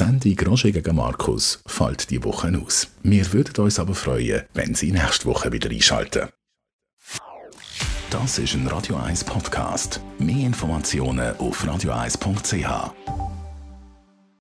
Sendung Roger gegen Markus fällt die Woche aus. Wir würden uns aber freuen, wenn Sie nächste Woche wieder einschalten. Das ist ein Radio 1 Podcast. Mehr Informationen auf radio1.ch.